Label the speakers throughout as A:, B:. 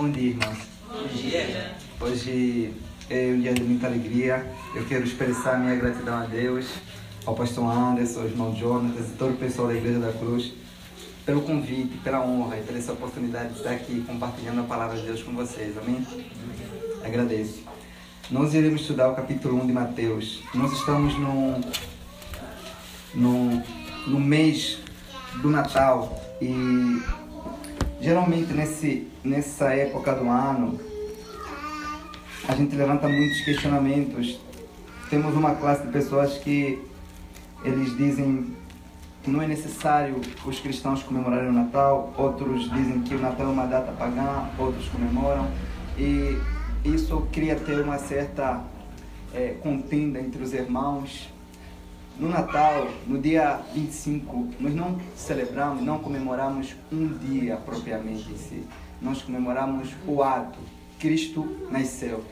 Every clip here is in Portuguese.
A: Bom dia, irmãos. Bom dia. Hoje é um dia de muita alegria. Eu quero expressar minha gratidão a Deus, ao pastor Anderson, ao irmão Jonas e todo o pessoal da Igreja da Cruz pelo convite, pela honra e pela essa oportunidade de estar aqui compartilhando a palavra de Deus com vocês. Amém? Agradeço. Nós iremos estudar o capítulo 1 de Mateus. Nós estamos no, no, no mês do Natal e geralmente nesse, nessa época do ano a gente levanta muitos questionamentos. Temos uma classe de pessoas que eles dizem que não é necessário os cristãos comemorarem o Natal, outros dizem que o Natal é uma data pagã, outros comemoram, e isso cria ter uma certa é, contenda entre os irmãos. No Natal, no dia 25, nós não celebramos, não comemoramos um dia propriamente em si. Nós comemoramos o ato. Cristo nasceu.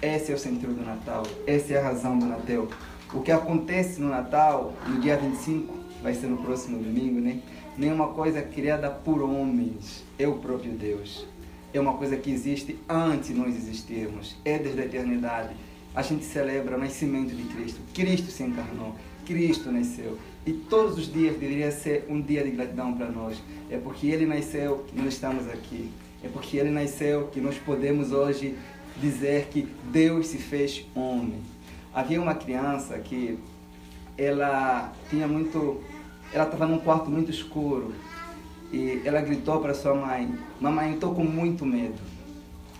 A: Esse é o sentido do Natal. Essa é a razão do Natal. O que acontece no Natal, no dia 25, vai ser no próximo domingo, né? Nenhuma coisa criada por homens. É o próprio Deus. É uma coisa que existe antes de nós existirmos. É desde a eternidade. A gente celebra o nascimento de Cristo. Cristo se encarnou. Cristo nasceu. E todos os dias deveria ser um dia de gratidão para nós. É porque Ele nasceu que nós estamos aqui. É porque Ele nasceu que nós podemos hoje dizer que Deus se fez homem. Havia uma criança que ela tinha muito ela estava num quarto muito escuro e ela gritou para sua mãe: Mamãe, estou com muito medo.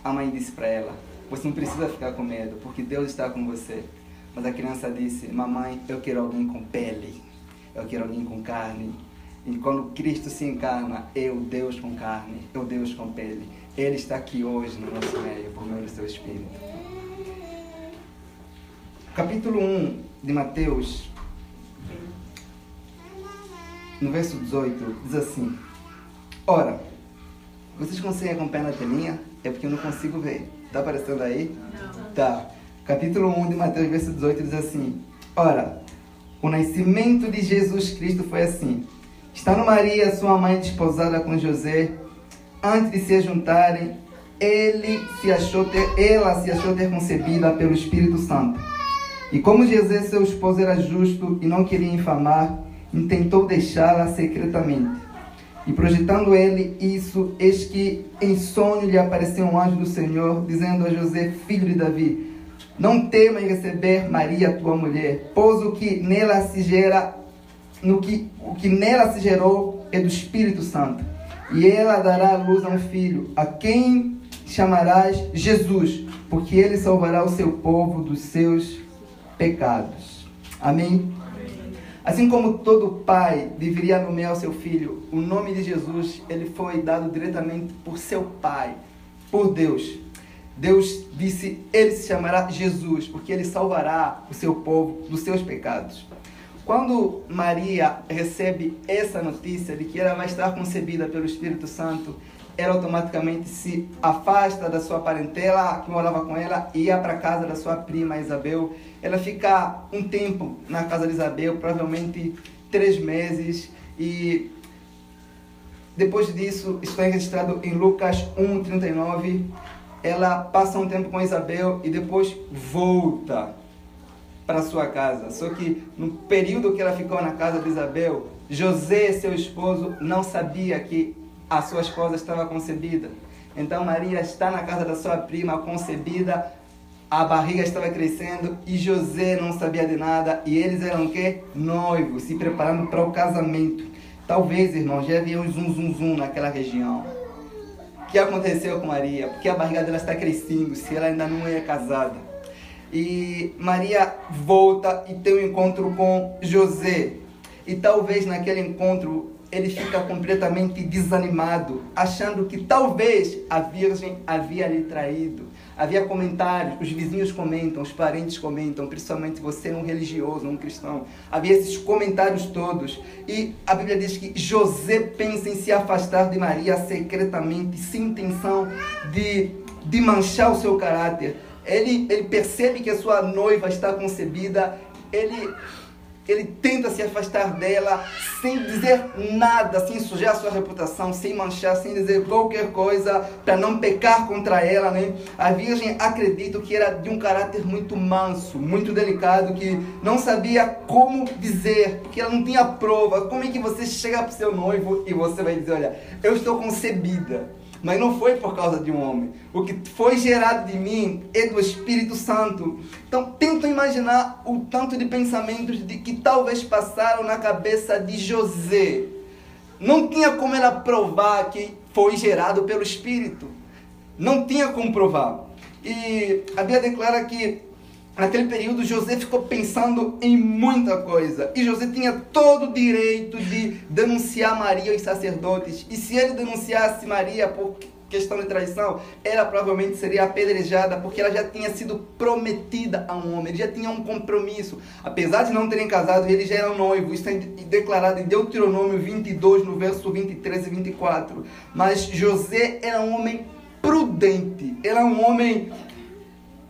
A: A mãe disse para ela: Você não precisa ficar com medo, porque Deus está com você. Mas a criança disse: Mamãe, eu quero alguém com pele, eu quero alguém com carne. E quando Cristo se encarna, o Deus com carne, o Deus com pele. Ele está aqui hoje no nosso meio, por meio do seu Espírito. Capítulo 1 de Mateus no verso 18, diz assim: Ora, vocês conseguem acompanhar na telinha? É porque eu não consigo ver. Está aparecendo aí? Não. Tá. Capítulo 1 de Mateus, verso 18, diz assim: Ora, o nascimento de Jesus Cristo foi assim. Estando Maria, sua mãe, desposada com José, antes de se juntarem, ele se achou ter, ela se achou ter concebida pelo Espírito Santo. E como José, seu esposo, era justo e não queria infamar, intentou deixá-la secretamente. E projetando ele isso, eis que em sonho lhe apareceu um anjo do Senhor, dizendo a José, filho de Davi: Não temas receber Maria, tua mulher, pois o que nela se gera, no que, o que nela se gerou é do Espírito Santo. E ela dará à luz a um filho, a quem chamarás Jesus, porque ele salvará o seu povo dos seus pecados. Amém? Assim como todo pai deveria nomear o seu filho, o nome de Jesus ele foi dado diretamente por seu pai, por Deus. Deus disse: Ele se chamará Jesus, porque ele salvará o seu povo dos seus pecados. Quando Maria recebe essa notícia de que ela vai estar concebida pelo Espírito Santo, ela automaticamente se afasta da sua parentela que morava com ela e ia para casa da sua prima Isabel. Ela fica um tempo na casa de Isabel, provavelmente três meses, e depois disso, está registrado em Lucas 1,39. Ela passa um tempo com Isabel e depois volta para sua casa. Só que no período que ela ficou na casa de Isabel, José, seu esposo, não sabia que a sua esposa estava concebida. Então Maria está na casa da sua prima concebida, a barriga estava crescendo e José não sabia de nada e eles eram o quê? Noivos, se preparando para o casamento. Talvez, irmãos, já havia um zum zum zum naquela região. O que aconteceu com Maria? Porque a barriga dela está crescendo, se ela ainda não é casada. E Maria volta e tem um encontro com José. E talvez naquele encontro ele fica completamente desanimado, achando que talvez a Virgem havia lhe traído. Havia comentários, os vizinhos comentam, os parentes comentam, principalmente você, um religioso, um cristão. Havia esses comentários todos. E a Bíblia diz que José pensa em se afastar de Maria secretamente, sem intenção de, de manchar o seu caráter. Ele, ele percebe que a sua noiva está concebida, ele ele tenta se afastar dela sem dizer nada, sem sujar sua reputação, sem manchar, sem dizer qualquer coisa para não pecar contra ela, né? A virgem acredito que era de um caráter muito manso, muito delicado, que não sabia como dizer, porque ela não tinha prova. Como é que você chega para o seu noivo e você vai dizer, olha, eu estou concebida? Mas não foi por causa de um homem. O que foi gerado de mim é do Espírito Santo. Então, tento imaginar o tanto de pensamentos de que talvez passaram na cabeça de José. Não tinha como ela provar que foi gerado pelo Espírito. Não tinha como provar. E a Bíblia declara que Naquele período, José ficou pensando em muita coisa. E José tinha todo o direito de denunciar Maria aos sacerdotes. E se ele denunciasse Maria por questão de traição, ela provavelmente seria apedrejada, porque ela já tinha sido prometida a um homem, ele já tinha um compromisso. Apesar de não terem casado, eles já eram noivos. Isso é declarado em Deuteronômio 22, no verso 23 e 24. Mas José era um homem prudente, era um homem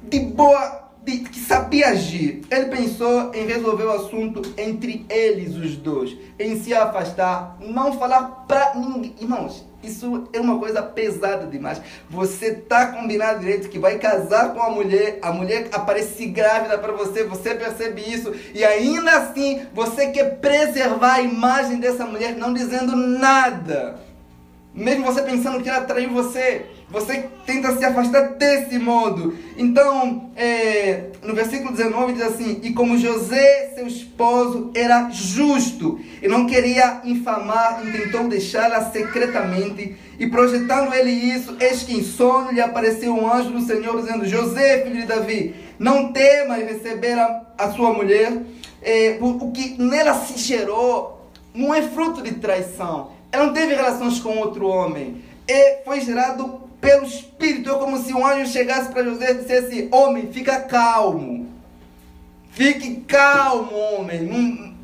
A: de boa que sabia agir. Ele pensou em resolver o assunto entre eles, os dois, em se afastar, não falar para ninguém. Irmãos, isso é uma coisa pesada demais. Você tá combinado direito que vai casar com a mulher, a mulher aparece grávida para você, você percebe isso e ainda assim você quer preservar a imagem dessa mulher não dizendo nada. Mesmo você pensando que ela traiu você, você tenta se afastar desse modo. Então, é, no versículo 19 diz assim: E como José, seu esposo, era justo e não queria infamar, tentou deixá-la secretamente. E projetando ele isso, eis que em sonho lhe apareceu um anjo do Senhor, dizendo: José, filho de Davi, não temas receber a, a sua mulher. É, o, que nela se gerou não é fruto de traição ela não teve relações com outro homem. E foi gerado pelo Espírito. É como se um anjo chegasse para José e dissesse: Homem, fica calmo. Fique calmo, homem. Não,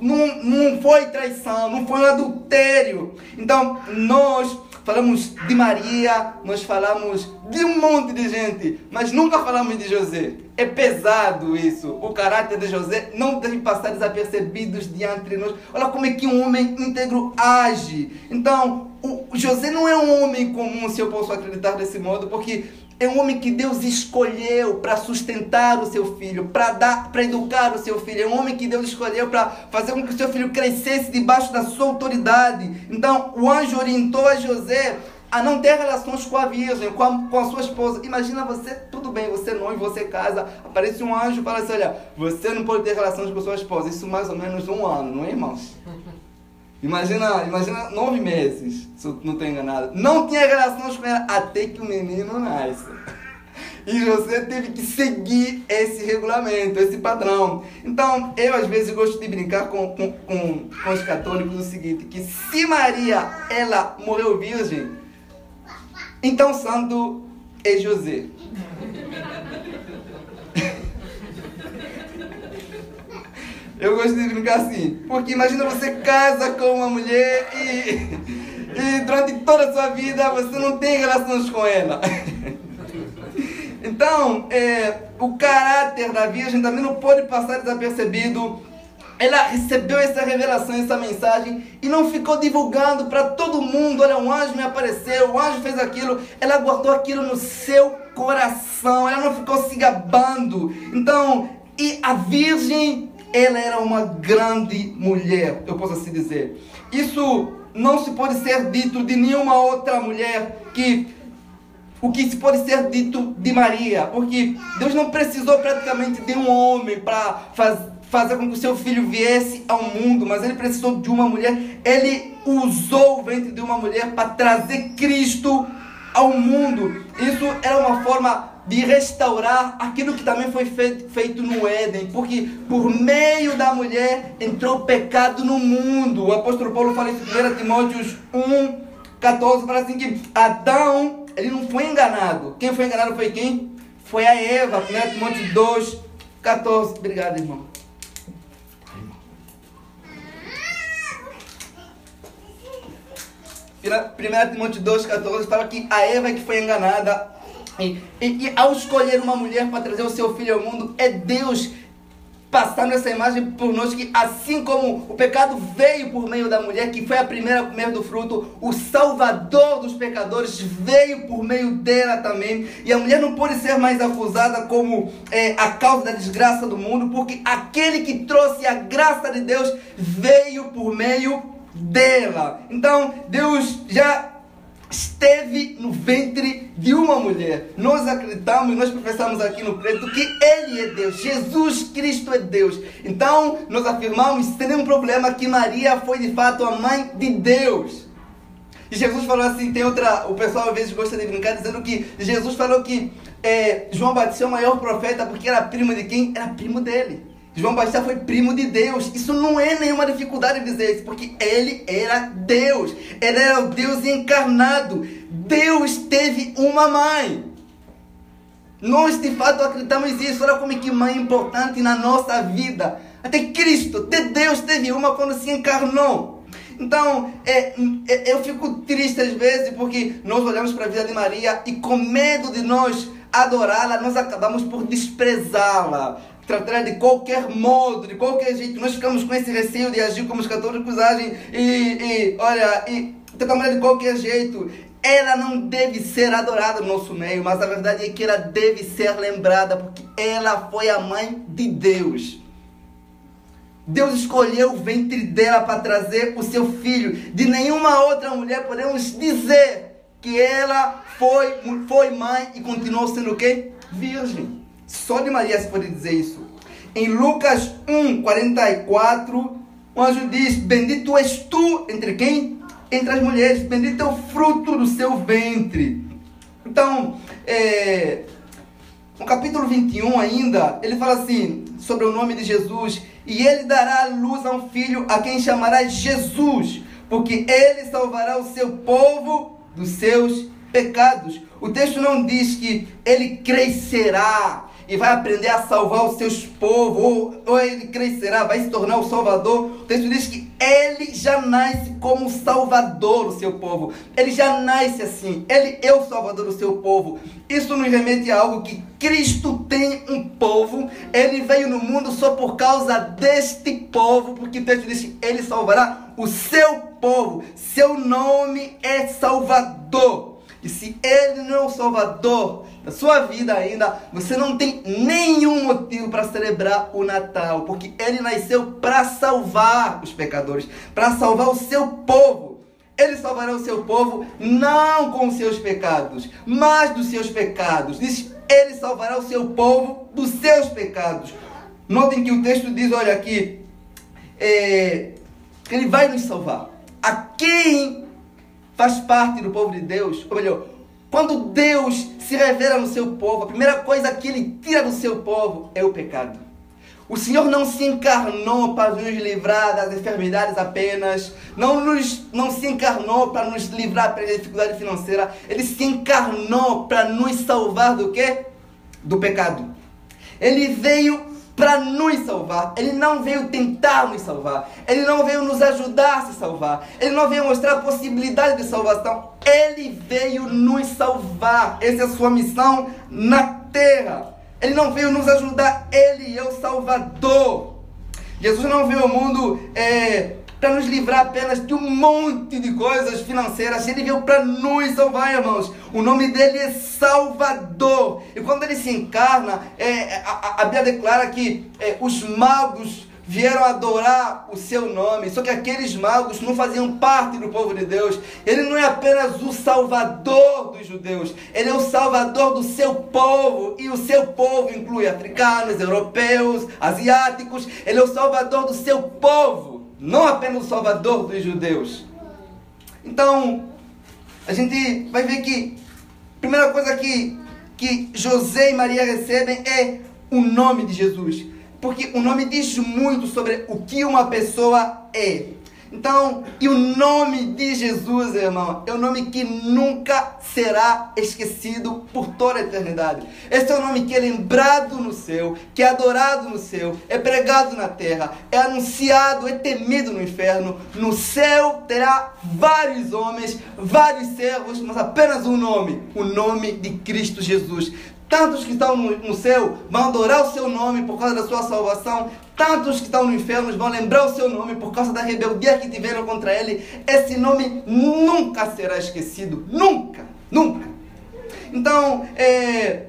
A: não, não foi traição, não foi um adultério. Então, nós falamos de Maria, nós falamos de um monte de gente, mas nunca falamos de José. É pesado isso. O caráter de José não deve passar desapercebidos diante de nós. Olha como é que um homem íntegro age. Então, o José não é um homem comum, se eu posso acreditar desse modo, porque é um homem que Deus escolheu para sustentar o seu filho, para dar, para educar o seu filho. É um homem que Deus escolheu para fazer com que o seu filho crescesse debaixo da sua autoridade. Então, o anjo orientou a José a não ter relações com a virgem, com a, com a sua esposa. Imagina você, tudo bem, você é noivo, você casa, aparece um anjo e fala assim, olha, você não pode ter relações com a sua esposa. Isso mais ou menos um ano, não é, irmãos? Imagina, imagina nove meses, se eu não estou enganado. Não tinha relações com ela até que o menino nasce. E você teve que seguir esse regulamento, esse padrão. Então, eu às vezes gosto de brincar com, com, com, com os católicos o seguinte, que se Maria, ela morreu virgem, então santo é José. Eu gosto de brincar assim, porque imagina você casa com uma mulher e, e durante toda a sua vida você não tem relações com ela. Então, é, o caráter da Virgem também não pode passar desapercebido. Ela recebeu essa revelação, essa mensagem e não ficou divulgando para todo mundo. Olha, um anjo me apareceu, o anjo fez aquilo. Ela guardou aquilo no seu coração. Ela não ficou se gabando. Então, e a Virgem ela era uma grande mulher, eu posso assim dizer. Isso não se pode ser dito de nenhuma outra mulher que o que se pode ser dito de Maria, porque Deus não precisou praticamente de um homem para faz, fazer com que o seu filho viesse ao mundo, mas ele precisou de uma mulher. Ele usou o ventre de uma mulher para trazer Cristo ao mundo. Isso era uma forma de restaurar aquilo que também foi feito, no Éden, porque por meio da mulher entrou pecado no mundo. O apóstolo Paulo fala isso em 1 Timóteo 1, 14, fala assim que Adão, ele não foi enganado. Quem foi enganado foi quem? Foi a Eva, 1 Timóteo 2, 14. Obrigado, irmão. 1 Timóteo 2, 14 fala que a Eva é que foi enganada e, e, e, ao escolher uma mulher para trazer o seu filho ao mundo, é Deus passando essa imagem por nós que assim como o pecado veio por meio da mulher, que foi a primeira a comer do fruto, o Salvador dos pecadores veio por meio dela também. E a mulher não pode ser mais acusada como é, a causa da desgraça do mundo, porque aquele que trouxe a graça de Deus veio por meio dela. Então Deus já esteve no ventre de uma mulher. Nós acreditamos, nós professamos aqui no preto que Ele é Deus, Jesus Cristo é Deus. Então, nós afirmamos sem nenhum problema que Maria foi de fato a mãe de Deus. E Jesus falou assim, tem outra, o pessoal às vezes gosta de brincar dizendo que Jesus falou que é, João Batista é o maior profeta porque era primo de quem? Era primo dele. João Batista foi primo de Deus. Isso não é nenhuma dificuldade dizer isso, porque ele era Deus. Ele era o Deus encarnado. Deus teve uma mãe. Nós de fato acreditamos nisso. Olha como é que mãe é importante na nossa vida. Até Cristo, até Deus teve uma quando se encarnou. Então, é, é, eu fico triste às vezes porque nós olhamos para a vida de Maria e com medo de nós adorá-la, nós acabamos por desprezá-la tratar de qualquer modo, de qualquer jeito. Nós ficamos com esse receio de agir como os católicos agem e, e olha, e tentar de qualquer jeito. Ela não deve ser adorada no nosso meio, mas a verdade é que ela deve ser lembrada porque ela foi a mãe de Deus. Deus escolheu o ventre dela para trazer o seu filho. De nenhuma outra mulher podemos dizer que ela foi, foi mãe e continuou sendo o quê? Virgem. Só de Maria se pode dizer isso. Em Lucas 1, 44, o anjo diz: Bendito és tu entre quem? Entre as mulheres, bendito é o fruto do seu ventre. Então, é, no capítulo 21 ainda, ele fala assim, sobre o nome de Jesus, e ele dará luz a um filho a quem chamará Jesus, porque ele salvará o seu povo dos seus pecados. O texto não diz que ele crescerá, e vai aprender a salvar os seus povos, ou, ou ele crescerá, vai se tornar o Salvador. O texto diz que ele já nasce como Salvador do seu povo. Ele já nasce assim. Ele é o Salvador do seu povo. Isso nos remete a algo que Cristo tem um povo. Ele veio no mundo só por causa deste povo, porque o texto diz que ele salvará o seu povo. Seu nome é Salvador. E se ele não é o Salvador, da sua vida ainda, você não tem nenhum motivo para celebrar o Natal, porque ele nasceu para salvar os pecadores, para salvar o seu povo. Ele salvará o seu povo não com seus pecados, mas dos seus pecados. Ele salvará o seu povo dos seus pecados. Notem que o texto diz, olha aqui, é, ele vai nos salvar. A quem faz parte do povo de Deus, ou melhor, quando Deus se revela no seu povo, a primeira coisa que ele tira do seu povo é o pecado. O Senhor não se encarnou para nos livrar das enfermidades apenas, não, nos, não se encarnou para nos livrar da dificuldade financeira, ele se encarnou para nos salvar do quê? Do pecado. Ele veio para nos salvar. Ele não veio tentar nos salvar. Ele não veio nos ajudar a se salvar. Ele não veio mostrar a possibilidade de salvação. Ele veio nos salvar. Essa é a sua missão na terra. Ele não veio nos ajudar. Ele é o Salvador. Jesus não veio ao mundo é, para nos livrar apenas de um monte de coisas financeiras. Ele veio para nos salvar, irmãos. O nome dele é Salvador. E quando ele se encarna, é, a, a Bíblia declara que é, os magos vieram adorar o seu nome. Só que aqueles magos não faziam parte do povo de Deus. Ele não é apenas o salvador dos judeus, ele é o salvador do seu povo. E o seu povo inclui africanos, europeus, asiáticos. Ele é o salvador do seu povo não apenas o Salvador dos judeus. Então, a gente vai ver que a primeira coisa que, que José e Maria recebem é o nome de Jesus. Porque o nome diz muito sobre o que uma pessoa é. Então, e o nome de Jesus, irmão, é um nome que nunca será esquecido por toda a eternidade. Esse é o um nome que é lembrado no céu, que é adorado no céu, é pregado na terra, é anunciado, é temido no inferno. No céu terá vários homens, vários servos, mas apenas um nome: o nome de Cristo Jesus. Tantos que estão no, no céu vão adorar o seu nome por causa da sua salvação, Tantos que estão no inferno vão lembrar o seu nome por causa da rebeldia que tiveram contra ele. Esse nome nunca será esquecido. Nunca, nunca. Então, é,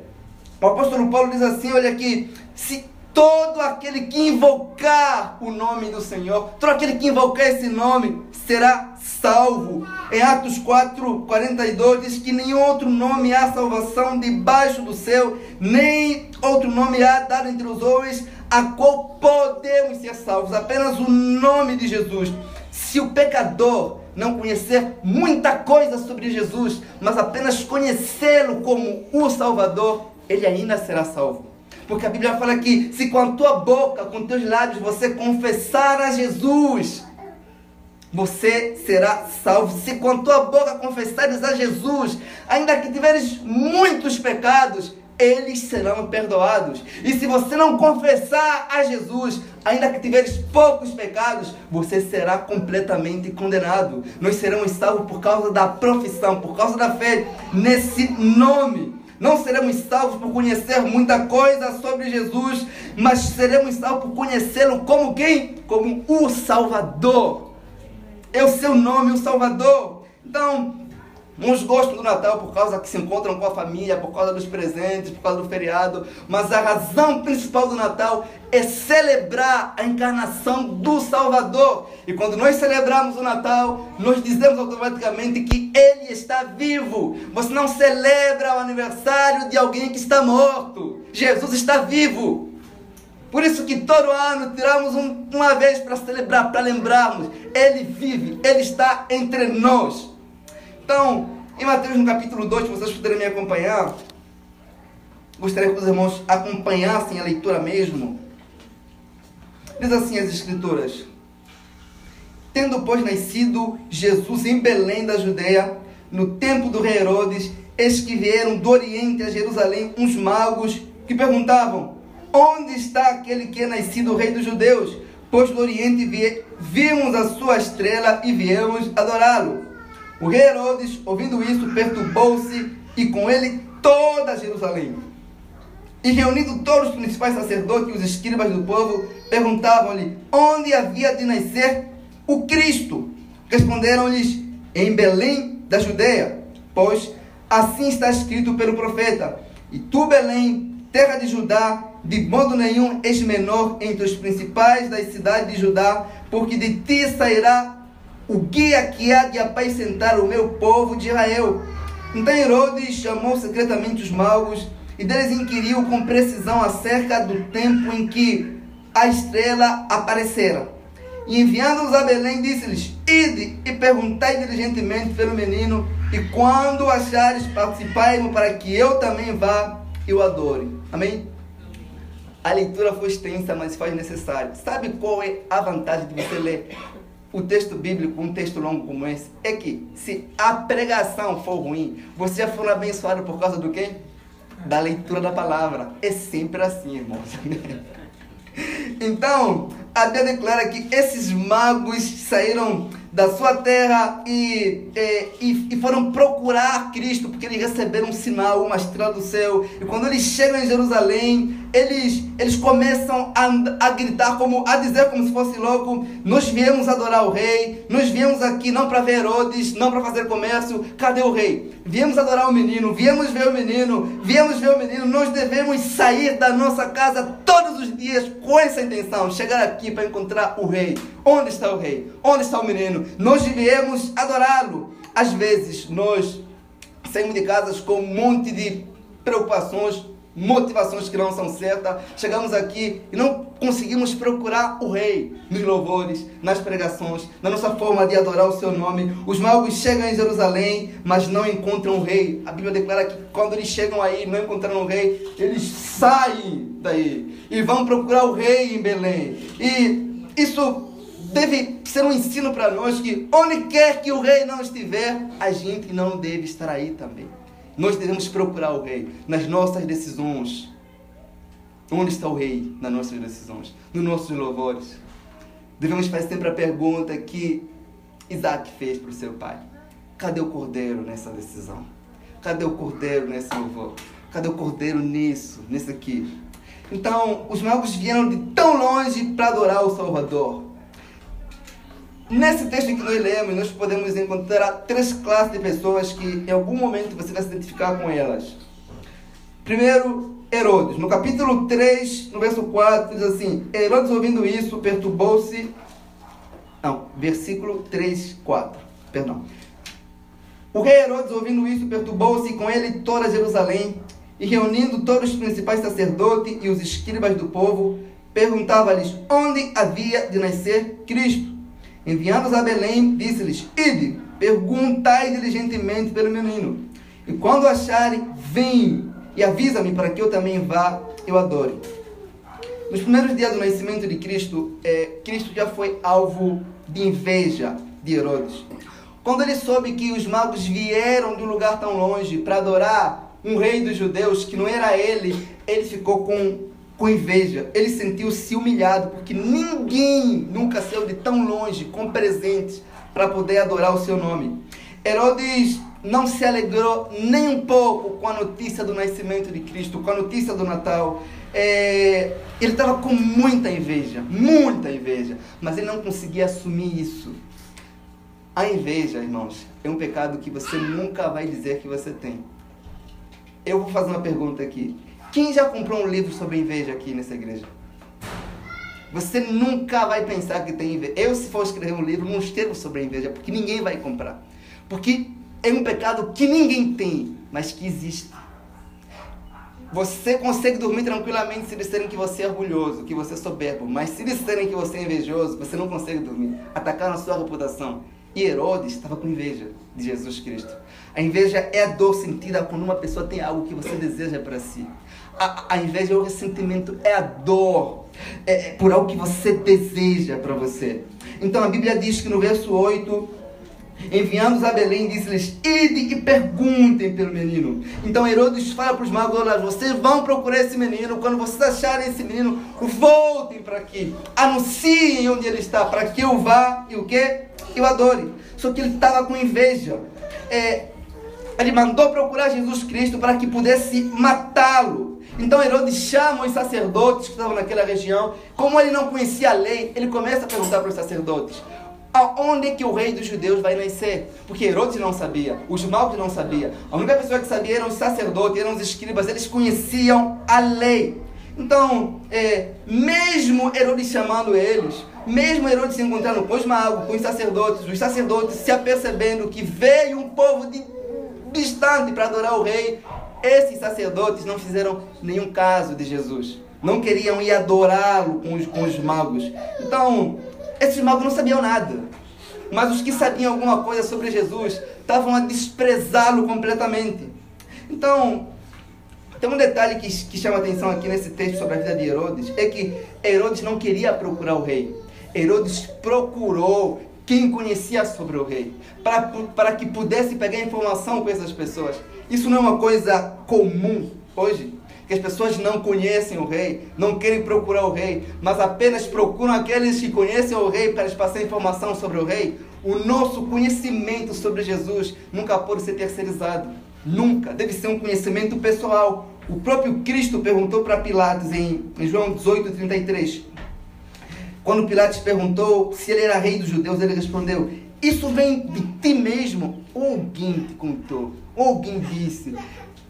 A: o apóstolo Paulo diz assim: olha aqui, se todo aquele que invocar o nome do Senhor, todo aquele que invocar esse nome, será salvo. Em Atos 4, 42 diz que nenhum outro nome há salvação debaixo do céu, nem outro nome há dado entre os homens, a qual podemos ser salvos. Apenas o nome de Jesus. Se o pecador não conhecer muita coisa sobre Jesus, mas apenas conhecê-lo como o Salvador, ele ainda será salvo. Porque a Bíblia fala que se com a tua boca, com teus lábios, você confessar a Jesus, você será salvo. Se com a tua boca confessares a Jesus, ainda que tiveres muitos pecados, eles serão perdoados. E se você não confessar a Jesus, ainda que tiveres poucos pecados, você será completamente condenado. Nós seremos salvos por causa da profissão, por causa da fé nesse nome. Não seremos salvos por conhecer muita coisa sobre Jesus, mas seremos salvos por conhecê-lo como quem? Como o Salvador. É o seu nome, o Salvador. Então, Uns gostam do Natal por causa que se encontram com a família, por causa dos presentes, por causa do feriado, mas a razão principal do Natal é celebrar a encarnação do Salvador. E quando nós celebramos o Natal, nós dizemos automaticamente que Ele está vivo. Você não celebra o aniversário de alguém que está morto. Jesus está vivo. Por isso que todo ano tiramos um, uma vez para celebrar, para lembrarmos. Ele vive, Ele está entre nós. Então, em Mateus no capítulo 2, se vocês puderem me acompanhar, gostaria que os irmãos acompanhassem a leitura mesmo. Diz assim as Escrituras: Tendo, pois, nascido Jesus em Belém da Judeia, no tempo do rei Herodes, eis que vieram do Oriente a Jerusalém uns magos que perguntavam: Onde está aquele que é nascido rei dos judeus? Pois do Oriente vimos a sua estrela e viemos adorá-lo. O rei Herodes, ouvindo isso, perturbou-se e com ele toda Jerusalém. E reunindo todos os principais sacerdotes e os escribas do povo, perguntavam-lhe onde havia de nascer o Cristo. Responderam-lhes: em Belém da Judeia, pois assim está escrito pelo profeta: E tu, Belém, terra de Judá, de modo nenhum és menor entre os principais das cidades de Judá, porque de ti sairá o guia que há de apacentar o meu povo de Israel. Então Herodes chamou secretamente os magos e deles inquiriu com precisão acerca do tempo em que a estrela aparecera. E enviando-os a Belém, disse-lhes: Ide e perguntai diligentemente pelo menino, e quando achares, participai-mo para que eu também vá e o adore. Amém? A leitura foi extensa, mas faz necessário. Sabe qual é a vantagem de você ler o texto bíblico, um texto longo como esse, é que se a pregação for ruim, você já foi abençoado por causa do quê? Da leitura da palavra. É sempre assim, irmãos. Então, a Bíblia declara que esses magos saíram da sua terra e, e, e, foram procurar Cristo, porque eles receberam um sinal, uma estrela do céu. E quando eles chegam em Jerusalém, eles, eles começam a, a gritar, como a dizer como se fosse louco: Nós viemos adorar o rei, nós viemos aqui não para ver Herodes, não para fazer comércio. Cadê o rei? Viemos adorar o menino, viemos ver o menino, viemos ver o menino. Nós devemos sair da nossa casa todos os dias com essa intenção, chegar aqui para encontrar o rei. Onde está o rei? Onde está o menino? Nós viemos adorá-lo. Às vezes nós saímos de casas com um monte de preocupações, motivações que não são certas. Chegamos aqui e não conseguimos procurar o Rei nos louvores, nas pregações, na nossa forma de adorar o seu nome. Os magos chegam em Jerusalém, mas não encontram o Rei. A Bíblia declara que quando eles chegam aí, não encontraram o Rei, eles saem daí e vão procurar o Rei em Belém. E isso deve ser um ensino para nós que onde quer que o rei não estiver, a gente não deve estar aí também. Nós devemos procurar o rei nas nossas decisões. Onde está o rei nas nossas decisões, nos nossos louvores? Devemos fazer sempre a pergunta que Isaac fez para o seu pai: Cadê o cordeiro nessa decisão? Cadê o cordeiro nesse louvor? Cadê o cordeiro nisso, nisso aqui? Então, os magos vieram de tão longe para adorar o Salvador. Nesse texto que nós lemos, nós podemos encontrar três classes de pessoas que em algum momento você vai se identificar com elas. Primeiro, Herodes. No capítulo 3, no verso 4, diz assim: Herodes, ouvindo isso, perturbou-se. Não, versículo 3, 4. Perdão. O rei Herodes, ouvindo isso, perturbou-se com ele toda Jerusalém, e reunindo todos os principais sacerdotes e os escribas do povo, perguntava-lhes onde havia de nascer Cristo. Enviando-os a Belém, disse-lhes: Ide, perguntai diligentemente pelo menino. E quando acharem, vem e avisa-me para que eu também vá, eu adore. Nos primeiros dias do nascimento de Cristo, é, Cristo já foi alvo de inveja de Herodes. Quando ele soube que os magos vieram de um lugar tão longe para adorar um rei dos judeus que não era ele, ele ficou com, com inveja. Ele sentiu-se humilhado, porque ninguém nunca saiu de tão longe com presentes para poder adorar o seu nome. Herodes não se alegrou nem um pouco com a notícia do nascimento de Cristo, com a notícia do Natal. É, ele estava com muita inveja, muita inveja, mas ele não conseguia assumir isso. A inveja, irmãos, é um pecado que você nunca vai dizer que você tem. Eu vou fazer uma pergunta aqui. Quem já comprou um livro sobre inveja aqui nessa igreja? Você nunca vai pensar que tem inveja. Eu, se for escrever um livro, não escrevo sobre inveja, porque ninguém vai comprar. Porque é um pecado que ninguém tem, mas que existe. Você consegue dormir tranquilamente se disserem que você é orgulhoso, que você é soberbo, mas se disserem que você é invejoso, você não consegue dormir. Atacaram a sua reputação. E Herodes estava com inveja de Jesus Cristo. A inveja é a dor sentida quando uma pessoa tem algo que você deseja para si. A, a, inveja é o ressentimento, é a dor é, é por algo que você deseja para você. Então a Bíblia diz que no verso 8, enviando-os a Belém, disse-lhes: Ide e perguntem pelo menino. Então Herodes fala para os magos: vocês vão procurar esse menino. Quando vocês acharem esse menino, voltem para aqui. Anunciem onde ele está, para que eu vá e o que? Eu adore. Só que ele estava com inveja. É, ele mandou procurar Jesus Cristo para que pudesse matá-lo. Então Herodes chama os sacerdotes que estavam naquela região. Como ele não conhecia a lei, ele começa a perguntar para os sacerdotes: aonde é que o rei dos judeus vai nascer? Porque Herodes não sabia, os magos não sabiam. A única pessoa que sabia eram os sacerdotes, eram os escribas, eles conheciam a lei. Então, é, mesmo Herodes chamando eles, mesmo Herodes se encontrando com os magos, com os sacerdotes, os sacerdotes se apercebendo que veio um povo de, distante para adorar o rei, esses sacerdotes não fizeram nenhum caso de Jesus. Não queriam ir adorá-lo com os, com os magos. Então, esses magos não sabiam nada. Mas os que sabiam alguma coisa sobre Jesus estavam a desprezá-lo completamente. Então, tem um detalhe que, que chama atenção aqui nesse texto sobre a vida de Herodes: é que Herodes não queria procurar o rei. Herodes procurou quem conhecia sobre o rei, para, para que pudesse pegar informação com essas pessoas. Isso não é uma coisa comum hoje que as pessoas não conhecem o rei, não querem procurar o rei, mas apenas procuram aqueles que conhecem o rei para lhes passar informação sobre o rei. O nosso conhecimento sobre Jesus nunca pode ser terceirizado. Nunca. Deve ser um conhecimento pessoal. O próprio Cristo perguntou para Pilatos em, em João 18, 33. Quando Pilatos perguntou se ele era rei dos judeus, ele respondeu: Isso vem de ti mesmo? Alguém te contou, alguém disse.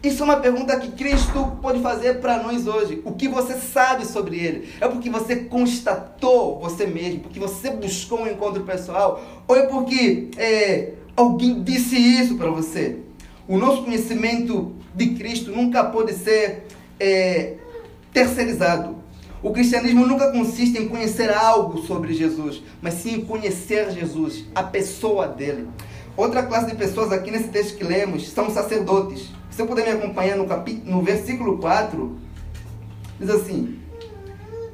A: Isso é uma pergunta que Cristo pode fazer para nós hoje. O que você sabe sobre Ele? É porque você constatou você mesmo, porque você buscou um encontro pessoal, ou é porque é, alguém disse isso para você? O nosso conhecimento de Cristo nunca pode ser é, terceirizado. O cristianismo nunca consiste em conhecer algo sobre Jesus, mas sim em conhecer Jesus, a pessoa dele. Outra classe de pessoas aqui nesse texto que lemos são sacerdotes. Se eu puder me acompanhar no, capítulo, no versículo 4, diz assim: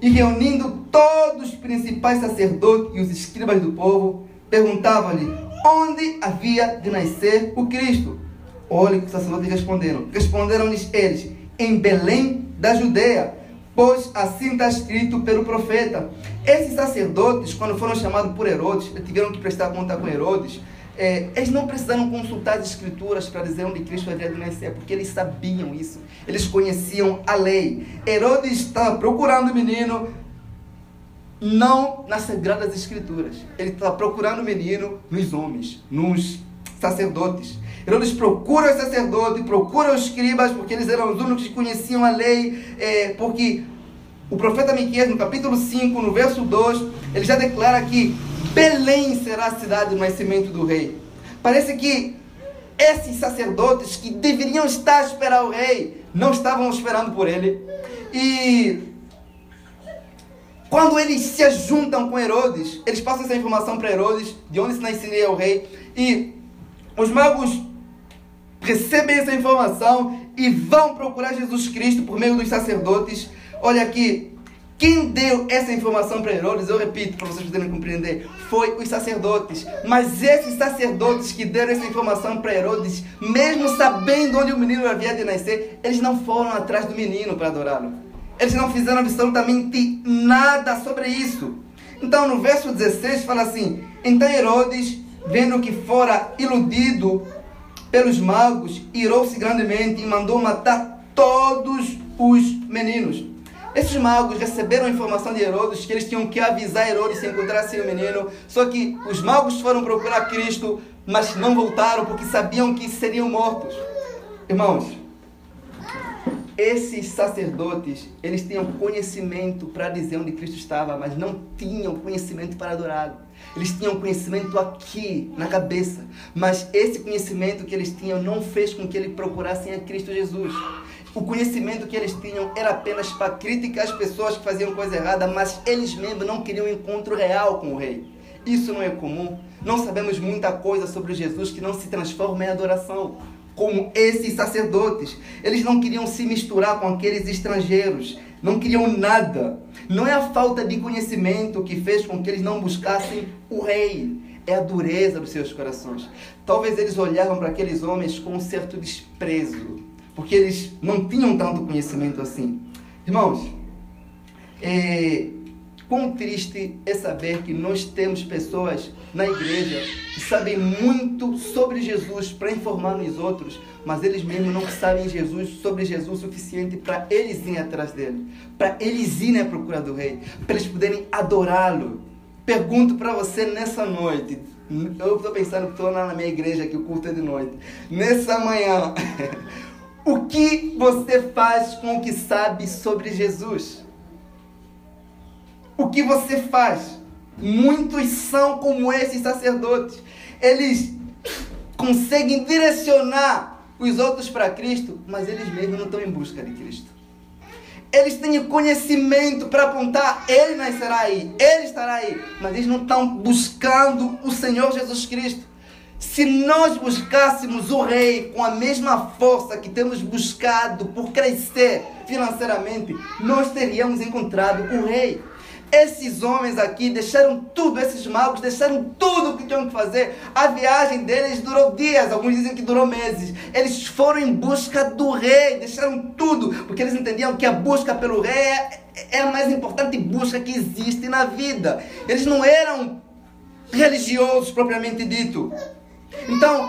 A: E reunindo todos os principais sacerdotes e os escribas do povo, perguntavam-lhe onde havia de nascer o Cristo. Olha que os sacerdotes responderam. Responderam-lhes eles: Em Belém da Judeia, pois assim está escrito pelo profeta. Esses sacerdotes, quando foram chamados por Herodes, tiveram que prestar conta com Herodes é, eles não precisaram consultar as escrituras para dizer onde Cristo havia de nascer, porque eles sabiam isso. Eles conheciam a lei. Herodes estava procurando o menino, não nas sagradas escrituras. Ele estava procurando o menino nos homens, nos sacerdotes. Herodes procura os sacerdotes, procura os escribas, porque eles eram os únicos que conheciam a lei, é, porque o profeta Miqueias, no capítulo 5, no verso 2, ele já declara que Belém será a cidade do nascimento do rei. Parece que esses sacerdotes que deveriam estar a esperar o rei, não estavam esperando por ele. E quando eles se juntam com Herodes, eles passam essa informação para Herodes, de onde se nasceria o rei. E os magos recebem essa informação e vão procurar Jesus Cristo por meio dos sacerdotes. Olha aqui, quem deu essa informação para Herodes, eu repito para vocês poderem compreender, foi os sacerdotes. Mas esses sacerdotes que deram essa informação para Herodes, mesmo sabendo onde o menino havia de nascer, eles não foram atrás do menino para adorá-lo. Eles não fizeram absolutamente nada sobre isso. Então, no verso 16, fala assim: Então Herodes, vendo que fora iludido pelos magos, irou-se grandemente e mandou matar todos os meninos. Esses magos receberam a informação de Herodes que eles tinham que avisar Herodes se encontrassem o menino. Só que os magos foram procurar Cristo, mas não voltaram porque sabiam que seriam mortos. Irmãos, esses sacerdotes, eles tinham conhecimento para dizer onde Cristo estava, mas não tinham conhecimento para adorá-lo. Eles tinham conhecimento aqui, na cabeça, mas esse conhecimento que eles tinham não fez com que eles procurassem a Cristo Jesus. O conhecimento que eles tinham era apenas para criticar as pessoas que faziam coisa errada, mas eles mesmos não queriam um encontro real com o rei. Isso não é comum. Não sabemos muita coisa sobre Jesus que não se transforma em adoração como esses sacerdotes. Eles não queriam se misturar com aqueles estrangeiros, não queriam nada. Não é a falta de conhecimento que fez com que eles não buscassem o rei, é a dureza dos seus corações. Talvez eles olhavam para aqueles homens com um certo desprezo, porque eles não tinham tanto conhecimento assim. Irmãos, é, Quão triste é saber que nós temos pessoas na igreja que sabem muito sobre Jesus para informar nos outros, mas eles mesmos não sabem Jesus sobre Jesus o suficiente para eles irem atrás dele, para eles irem à procura do rei, para eles poderem adorá-lo. Pergunto para você nessa noite, eu estou pensando que estou na minha igreja que o culto é de noite. Nessa manhã, o que você faz com o que sabe sobre Jesus? O que você faz. Muitos são como esses sacerdotes. Eles conseguem direcionar os outros para Cristo, mas eles mesmos não estão em busca de Cristo. Eles têm conhecimento para apontar, ele nascerá aí, ele estará aí, mas eles não estão buscando o Senhor Jesus Cristo. Se nós buscássemos o Rei com a mesma força que temos buscado por crescer financeiramente, nós teríamos encontrado o Rei. Esses homens aqui deixaram tudo, esses magos deixaram tudo o que tinham que fazer. A viagem deles durou dias, alguns dizem que durou meses. Eles foram em busca do rei, deixaram tudo, porque eles entendiam que a busca pelo rei é, é a mais importante busca que existe na vida. Eles não eram religiosos propriamente dito. Então,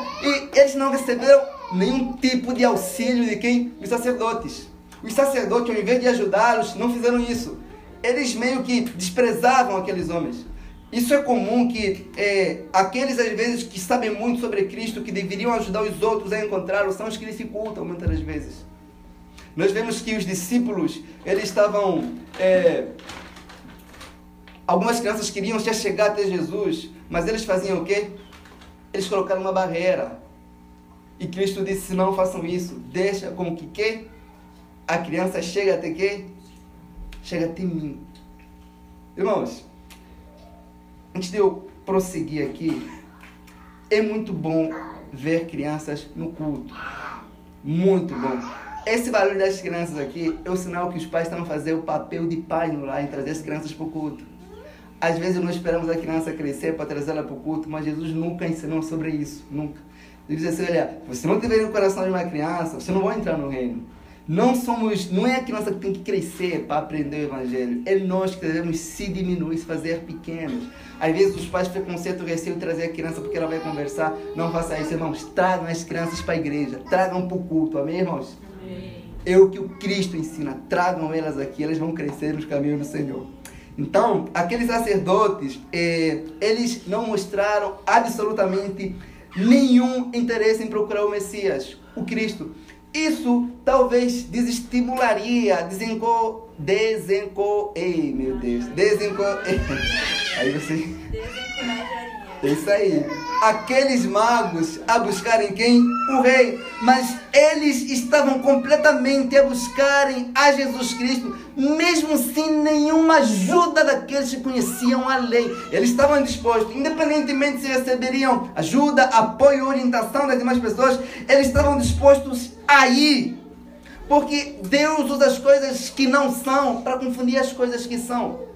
A: eles não receberam nenhum tipo de auxílio de quem? Os sacerdotes. Os sacerdotes, ao invés de ajudá-los, não fizeram isso eles meio que desprezavam aqueles homens. Isso é comum que é, aqueles, às vezes, que sabem muito sobre Cristo, que deveriam ajudar os outros a encontrá-lo, são os que dificultam muitas das vezes. Nós vemos que os discípulos, eles estavam... É, algumas crianças queriam já chegar até Jesus, mas eles faziam o quê? Eles colocaram uma barreira. E Cristo disse, não façam isso. Deixa com que, que a criança chegue até quê? Chega até mim. Irmãos, antes de eu prosseguir aqui, é muito bom ver crianças no culto. Muito bom. Esse barulho das crianças aqui é o sinal que os pais estão fazendo o papel de pai no lar e trazer as crianças para o culto. Às vezes nós esperamos a criança crescer para trazê-la para o culto, mas Jesus nunca ensinou sobre isso. Nunca. Ele diz assim: olha, você não tiver o coração de uma criança, você não vai entrar no reino. Não somos, não é a criança que tem que crescer para aprender o evangelho. É nós que devemos se diminuir, se fazer pequenos. Às vezes os pais preconceito, receio trazer a criança porque ela vai conversar. Não faça isso, irmãos. Tragam as crianças para a igreja, tragam para o culto, amém, irmãos? Amém. É o que o Cristo ensina. Tragam elas aqui, elas vão crescer nos caminhos do Senhor. Então, aqueles sacerdotes, eh, eles não mostraram absolutamente nenhum interesse em procurar o Messias, o Cristo. Isso talvez desestimularia, desenco, desenco, ei meu Deus, desenco, aí você, desencorajaria. Isso aí aqueles magos a buscarem quem? O rei. Mas eles estavam completamente a buscarem a Jesus Cristo, mesmo sem nenhuma ajuda daqueles que conheciam a lei. Eles estavam dispostos, independentemente se receberiam ajuda, apoio, orientação das demais pessoas, eles estavam dispostos a ir. Porque Deus usa as coisas que não são para confundir as coisas que são.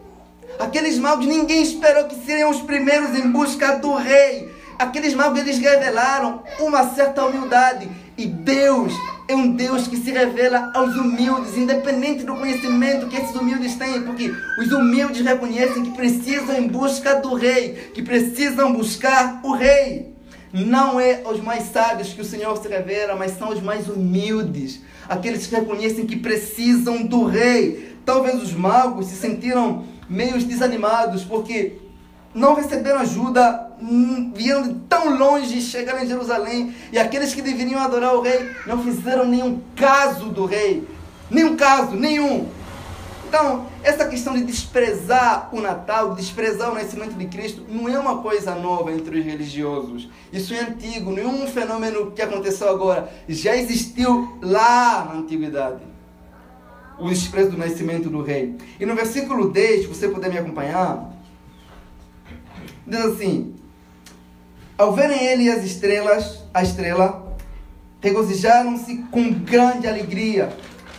A: Aqueles magos, ninguém esperou que seriam os primeiros em busca do rei. Aqueles magos eles revelaram uma certa humildade e Deus é um Deus que se revela aos humildes, independente do conhecimento que esses humildes têm, porque os humildes reconhecem que precisam em busca do rei, que precisam buscar o rei. Não é os mais sábios que o Senhor se revela, mas são os mais humildes, aqueles que reconhecem que precisam do rei. Talvez os magos se sentiram meio desanimados porque não receberam ajuda, hum, vieram de tão longe, chegaram em Jerusalém, e aqueles que deveriam adorar o rei não fizeram nenhum caso do rei. Nenhum caso, nenhum. Então, essa questão de desprezar o Natal, de desprezar o nascimento de Cristo, não é uma coisa nova entre os religiosos. Isso é antigo, não é fenômeno que aconteceu agora. Já existiu lá na antiguidade. O desprezo do nascimento do rei. E no versículo 10, se você puder me acompanhar, Diz assim: Ao verem ele as estrelas, a estrela, regozijaram-se com grande alegria.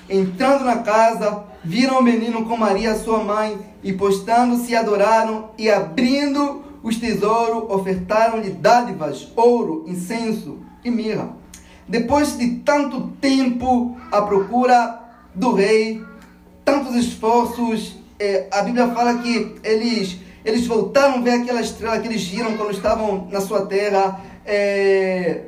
A: Entrando na casa, viram o menino com Maria, sua mãe, e postando-se adoraram, e abrindo os tesouros, ofertaram-lhe dádivas, ouro, incenso e mirra. Depois de tanto tempo à procura do rei, tantos esforços, eh, a Bíblia fala que eles eles voltaram a ver aquela estrela que eles viram quando estavam na sua terra. É...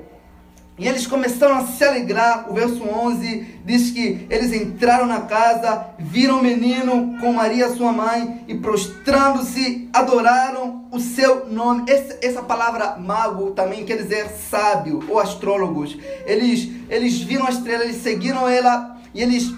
A: E eles começaram a se alegrar. O verso 11 diz que eles entraram na casa, viram o menino com Maria, sua mãe, e prostrando-se, adoraram o seu nome. Essa, essa palavra mago também quer dizer sábio ou astrólogos. Eles, eles viram a estrela, eles seguiram ela e eles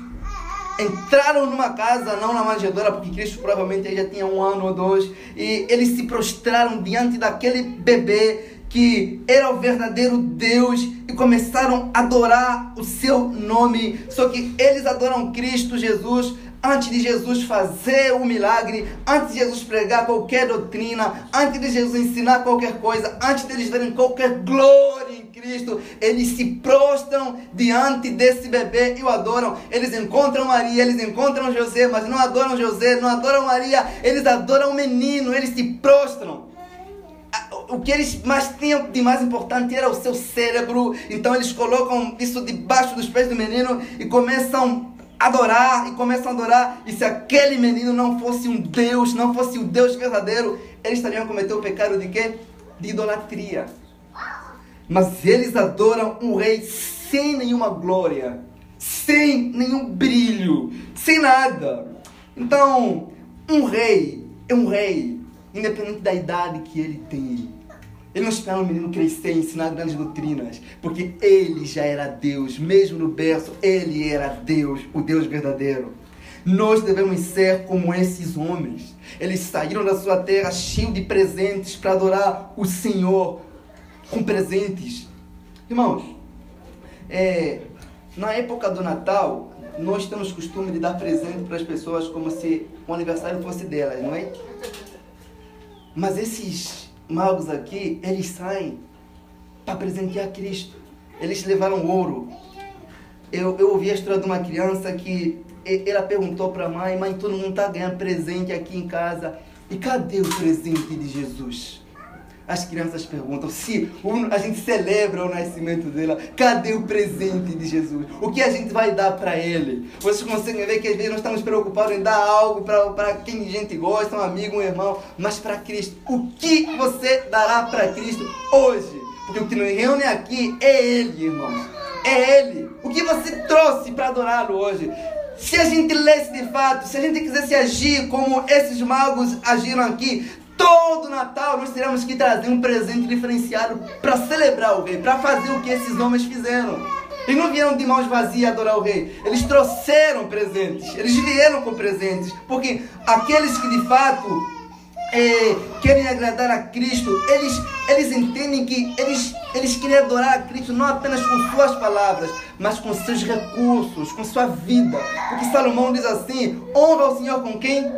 A: entraram numa casa, não na manjedoura, porque Cristo provavelmente já tinha um ano ou dois, e eles se prostraram diante daquele bebê que era o verdadeiro Deus e começaram a adorar o seu nome. Só que eles adoram Cristo Jesus antes de Jesus fazer o milagre, antes de Jesus pregar qualquer doutrina, antes de Jesus ensinar qualquer coisa, antes de eles verem qualquer glória Cristo, eles se prostram diante desse bebê e o adoram. Eles encontram Maria, eles encontram José, mas não adoram José, não adoram Maria, eles adoram o menino, eles se prostram o que eles mais tinham de mais importante era o seu cérebro. Então eles colocam isso debaixo dos pés do menino e começam adorar e começam a adorar. E se aquele menino não fosse um Deus, não fosse o Deus verdadeiro, eles estariam cometer o pecado de quê? De idolatria. Mas eles adoram um rei sem nenhuma glória, sem nenhum brilho, sem nada. Então, um rei é um rei, independente da idade que ele tem. Ele não espera um menino crescer e ensinar grandes doutrinas, porque ele já era Deus, mesmo no berço, ele era Deus, o Deus verdadeiro. Nós devemos ser como esses homens. Eles saíram da sua terra cheios de presentes para adorar o Senhor com presentes. Irmãos, é, na época do Natal, nós temos costume de dar presente para as pessoas como se o aniversário fosse delas, não é? Mas esses magos aqui, eles saem para presentear Cristo. Eles levaram ouro. Eu, eu ouvi a história de uma criança que ela perguntou para a mãe, mãe, todo mundo está ganhando presente aqui em casa. E cadê o presente de Jesus? As crianças perguntam se a gente celebra o nascimento dela. Cadê o presente de Jesus? O que a gente vai dar para ele? Vocês conseguem ver que às vezes nós estamos preocupados em dar algo para quem a gente gosta, um amigo, um irmão, mas para Cristo. O que você dará para Cristo hoje? Porque o que nos reúne aqui é Ele, irmãos. É Ele. O que você trouxe para adorá-lo hoje? Se a gente lesse de fato, se a gente quisesse agir como esses magos agiram aqui, todo Natal nós teríamos que trazer um presente diferenciado para celebrar o rei, para fazer o que esses homens fizeram. Eles não vieram de mãos vazias adorar o rei. Eles trouxeram presentes. Eles vieram com presentes. Porque aqueles que de fato é, querem agradar a Cristo, eles, eles entendem que eles, eles querem adorar a Cristo não apenas com suas palavras, mas com seus recursos, com sua vida. Porque Salomão diz assim: honra o Senhor com quem?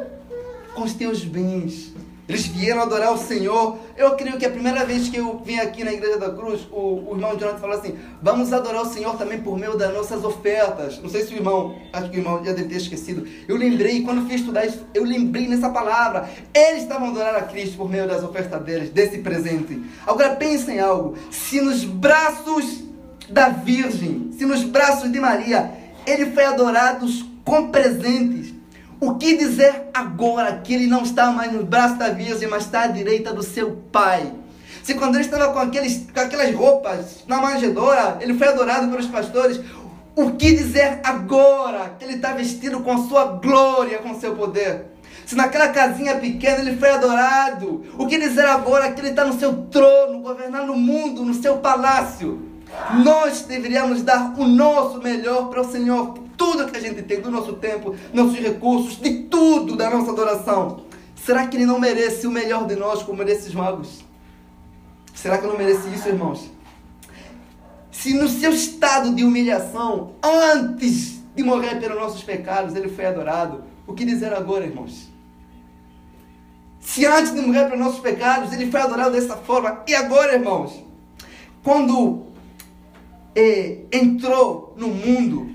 A: Com os teus bens. Eles vieram adorar o Senhor. Eu creio que a primeira vez que eu vim aqui na Igreja da Cruz, o, o irmão Jonathan falou assim: vamos adorar o Senhor também por meio das nossas ofertas. Não sei se o irmão, acho que o irmão já deve ter esquecido. Eu lembrei, quando fui estudar isso, eu lembrei nessa palavra. Eles estavam adorando a Cristo por meio das ofertas deles, desse presente. Agora pensem em algo: se nos braços da Virgem, se nos braços de Maria, ele foi adorado com presentes o que dizer agora que ele não está mais no braço da Virgem, mas está à direita do seu Pai? Se quando ele estava com, aqueles, com aquelas roupas na manjedoura, ele foi adorado pelos pastores, o que dizer agora que ele está vestido com a sua glória, com o seu poder? Se naquela casinha pequena ele foi adorado, o que dizer agora que ele está no seu trono, governando o mundo, no seu palácio? Nós deveríamos dar o nosso melhor para o Senhor, tudo que a gente tem, do nosso tempo, nossos recursos, de tudo da nossa adoração. Será que ele não merece o melhor de nós como esses magos? Será que não merece isso, irmãos? Se no seu estado de humilhação, antes de morrer pelos nossos pecados, ele foi adorado, o que dizer agora, irmãos? Se antes de morrer pelos nossos pecados, ele foi adorado dessa forma, e agora, irmãos, quando eh, entrou no mundo,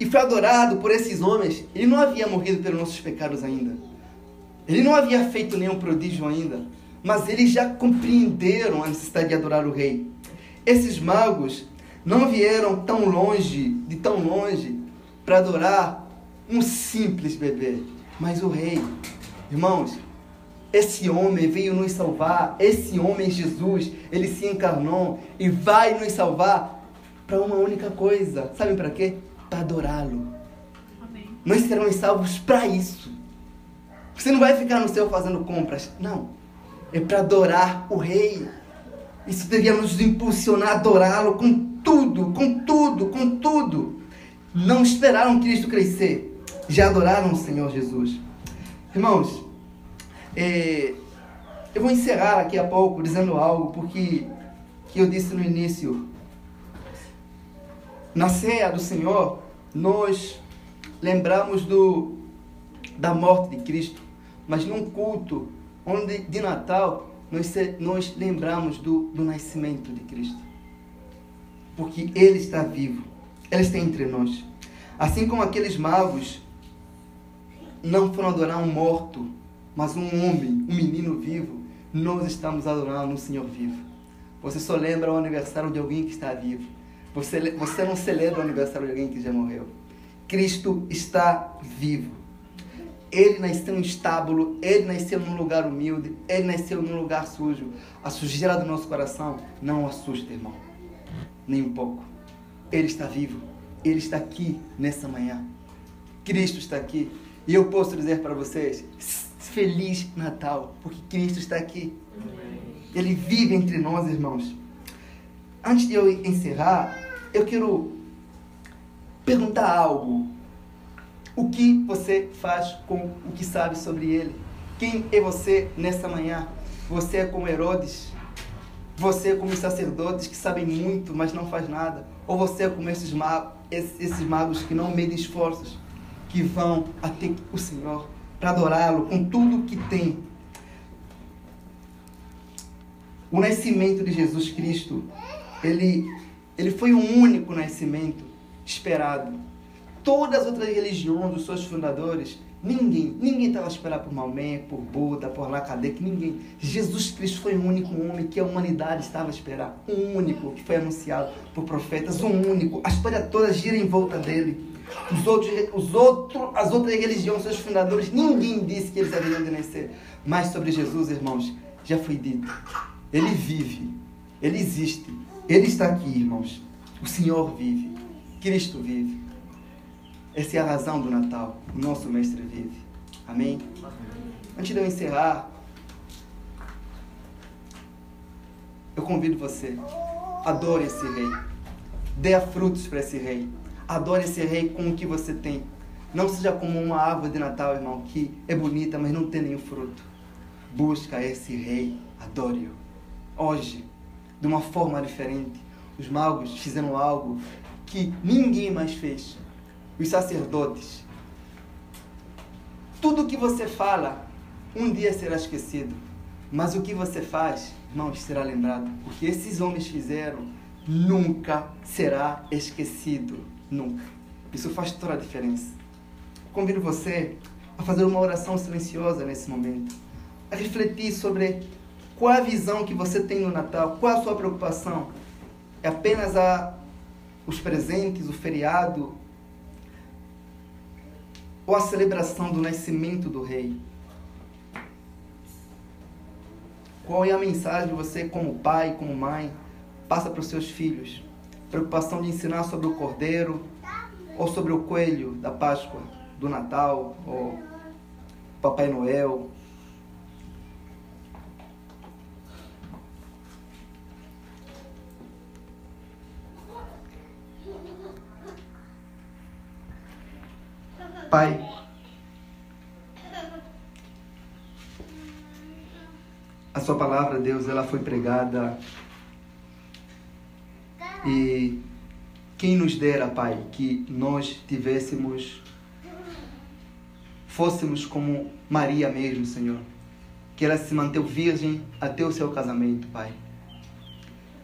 A: e foi adorado por esses homens, ele não havia morrido pelos nossos pecados ainda. Ele não havia feito nenhum prodígio ainda, mas eles já compreenderam a necessidade de adorar o rei. Esses magos não vieram tão longe, de tão longe, para adorar um simples bebê, mas o rei. Irmãos, esse homem veio nos salvar, esse homem Jesus, ele se encarnou e vai nos salvar para uma única coisa. Sabem para quê? para adorá-lo. Nós seremos salvos para isso. Você não vai ficar no céu fazendo compras. Não. É para adorar o Rei. Isso devia nos impulsionar a adorá-lo com tudo, com tudo, com tudo. Não esperaram Cristo crescer. Já adoraram o Senhor Jesus. Irmãos, é, eu vou encerrar aqui a pouco dizendo algo, porque que eu disse no início na ceia do Senhor, nós lembramos do, da morte de Cristo, mas num culto onde de Natal nós, nós lembramos do, do nascimento de Cristo. Porque Ele está vivo, Ele está entre nós. Assim como aqueles magos não foram adorar um morto, mas um homem, um menino vivo, nós estamos adorando um Senhor vivo. Você só lembra o aniversário de alguém que está vivo você, você não celebra o aniversário de alguém que já morreu. Cristo está vivo. Ele nasceu em estábulo, ele nasceu num lugar humilde, ele nasceu num lugar sujo. A sujeira do nosso coração não assusta, irmão. Nem um pouco. Ele está vivo. Ele está aqui nessa manhã. Cristo está aqui. E eu posso dizer para vocês: Feliz Natal, porque Cristo está aqui. Ele vive entre nós, irmãos. Antes de eu encerrar, eu quero perguntar algo. O que você faz com o que sabe sobre ele? Quem é você nessa manhã? Você é como Herodes? Você é como os sacerdotes que sabem muito, mas não faz nada? Ou você é como esses magos, esses magos que não medem esforços, que vão até o Senhor para adorá-lo com tudo que tem? O nascimento de Jesus Cristo ele, ele foi o único nascimento esperado. Todas as outras religiões, os seus fundadores, Ninguém, ninguém estava a esperar por Maomé, por Buda, por Lacadeque, ninguém. Jesus Cristo foi o único homem que a humanidade estava a esperar. Um único que foi anunciado por profetas, um único. A história toda gira em volta dele. Os outros, os outros, as outras religiões, seus fundadores, ninguém disse que eles haveriam de nascer. Mas sobre Jesus, irmãos, já foi dito. Ele vive, ele existe, ele está aqui, irmãos. O Senhor vive, Cristo vive. Essa é a razão do Natal. O nosso Mestre vive. Amém? Antes de eu encerrar, eu convido você. Adore esse rei. Dê frutos para esse rei. Adore esse rei com o que você tem. Não seja como uma árvore de Natal, irmão, que é bonita, mas não tem nenhum fruto. Busca esse rei. Adore-o. Hoje, de uma forma diferente, os magos fizeram algo que ninguém mais fez os sacerdotes. Tudo que você fala, um dia será esquecido. Mas o que você faz, irmãos, será lembrado. O que esses homens fizeram nunca será esquecido. Nunca. Isso faz toda a diferença. Convido você a fazer uma oração silenciosa nesse momento. A refletir sobre qual a visão que você tem no Natal, qual a sua preocupação. É apenas a, os presentes, o feriado, ou a celebração do nascimento do rei? Qual é a mensagem que você, como pai, como mãe, passa para os seus filhos? Preocupação de ensinar sobre o cordeiro ou sobre o coelho da Páscoa, do Natal, ou Papai Noel, Pai, a Sua palavra, Deus, ela foi pregada e quem nos dera, Pai, que nós tivéssemos, fôssemos como Maria mesmo, Senhor, que ela se manteve virgem até o seu casamento, Pai.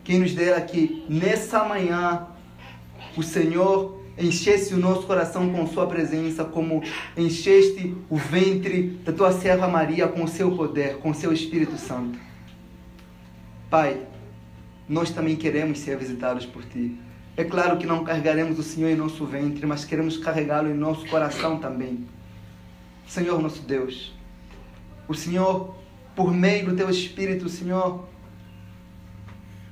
A: Quem nos dera que nessa manhã o Senhor enchesse o nosso coração com Sua presença, como encheste o ventre da Tua serva Maria com o Seu poder, com o Seu Espírito Santo. Pai, nós também queremos ser visitados por Ti. É claro que não carregaremos o Senhor em nosso ventre, mas queremos carregá-lo em nosso coração também. Senhor nosso Deus, o Senhor, por meio do Teu Espírito, o Senhor,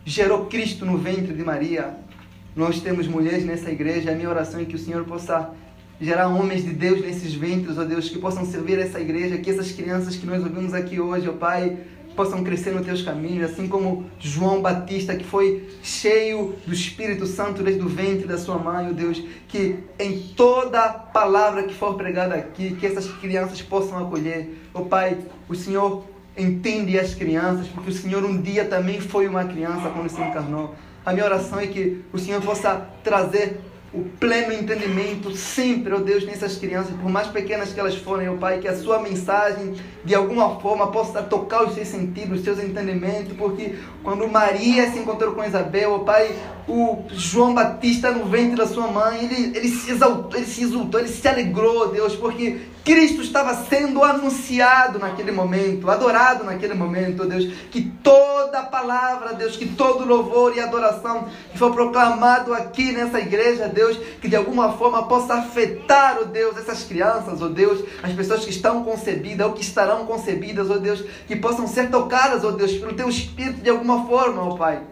A: gerou Cristo no ventre de Maria, nós temos mulheres nessa igreja. A minha oração é que o Senhor possa gerar homens de Deus nesses ventres, ó Deus, que possam servir essa igreja, que essas crianças que nós ouvimos aqui hoje, ó Pai, possam crescer nos teus caminhos, assim como João Batista, que foi cheio do Espírito Santo desde o ventre da sua mãe, ó oh Deus, que em toda palavra que for pregada aqui, que essas crianças possam acolher. Ó Pai, o Senhor entende as crianças, porque o Senhor um dia também foi uma criança quando se encarnou. A minha oração é que o Senhor possa trazer o pleno entendimento sempre, ó oh Deus, nessas crianças, por mais pequenas que elas forem, ó oh Pai, que a sua mensagem de alguma forma possa tocar os seus sentidos, os seus entendimentos, porque quando Maria se encontrou com Isabel, ó oh Pai, o João Batista no ventre da sua mãe, ele, ele se exaltou, ele se exultou, ele se alegrou, Deus, porque Cristo estava sendo anunciado naquele momento, adorado naquele momento, Deus, que toda palavra, Deus, que todo louvor e adoração que for proclamado aqui nessa igreja, Deus, que de alguma forma possa afetar, oh Deus, essas crianças, oh Deus, as pessoas que estão concebidas ou que estarão concebidas, oh Deus, que possam ser tocadas, oh Deus, pelo teu Espírito de alguma forma, oh Pai.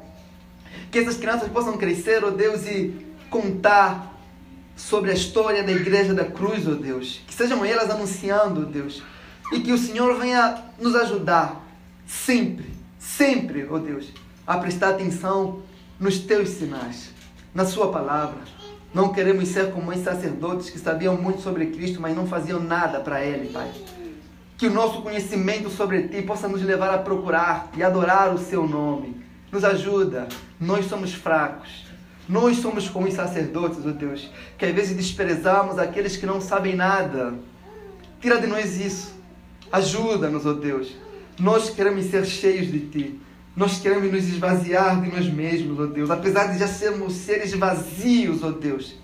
A: Que essas crianças possam crescer, oh Deus, e contar sobre a história da igreja da cruz, ó Deus. Que sejam elas anunciando, ó Deus. E que o Senhor venha nos ajudar sempre, sempre, ó Deus, a prestar atenção nos teus sinais, na Sua palavra. Não queremos ser como os sacerdotes que sabiam muito sobre Cristo, mas não faziam nada para Ele, Pai. Que o nosso conhecimento sobre Ti possa nos levar a procurar e adorar o Seu nome nos ajuda. Nós somos fracos. Nós somos como os sacerdotes, ó oh Deus, que às vezes desprezamos aqueles que não sabem nada. Tira de nós isso. Ajuda-nos, ó oh Deus. Nós queremos ser cheios de Ti. Nós queremos nos esvaziar de nós mesmos, ó oh Deus. Apesar de já sermos seres vazios, ó Deus.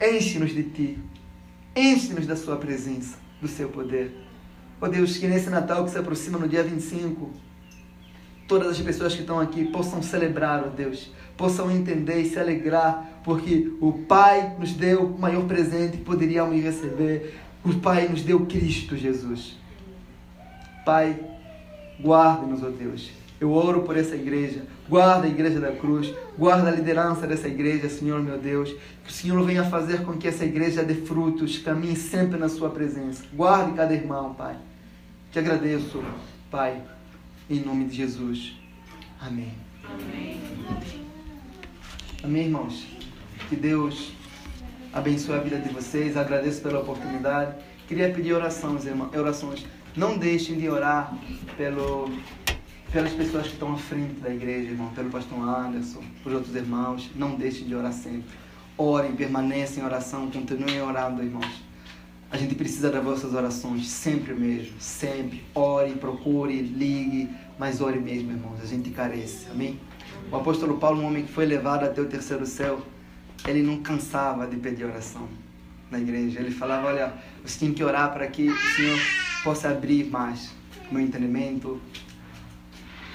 A: Enche-nos de Ti. Enche-nos da sua presença, do seu poder. Ó oh Deus, que nesse Natal que se aproxima no dia 25, todas as pessoas que estão aqui possam celebrar, ó oh Deus, possam entender e se alegrar, porque o Pai nos deu o maior presente que poderíamos receber. O Pai nos deu Cristo Jesus. Pai, guarde-nos, ó oh Deus. Eu oro por essa igreja. Guarda a igreja da cruz. Guarda a liderança dessa igreja, Senhor meu Deus. Que o Senhor venha fazer com que essa igreja dê frutos, caminhe sempre na sua presença. Guarde cada irmão, Pai. Te agradeço, Pai, em nome de Jesus. Amém. Amém. Amém, irmãos. Que Deus abençoe a vida de vocês. Agradeço pela oportunidade. Queria pedir orações, irmãos, orações. Não deixem de orar pelo, pelas pessoas que estão à frente da igreja, irmão, pelo pastor Anderson, por outros irmãos. Não deixem de orar sempre. Orem, permanecem em oração, continuem orando, irmãos. A gente precisa das vossas orações, sempre mesmo, sempre. Ore, procure, ligue, mas ore mesmo, irmãos. A gente carece, amém? O apóstolo Paulo, um homem que foi levado até o terceiro céu, ele não cansava de pedir oração na igreja. Ele falava: Olha, você tem que orar para que o Senhor possa abrir mais meu entendimento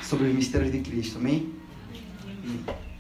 A: sobre os mistérios de Cristo, amém? amém.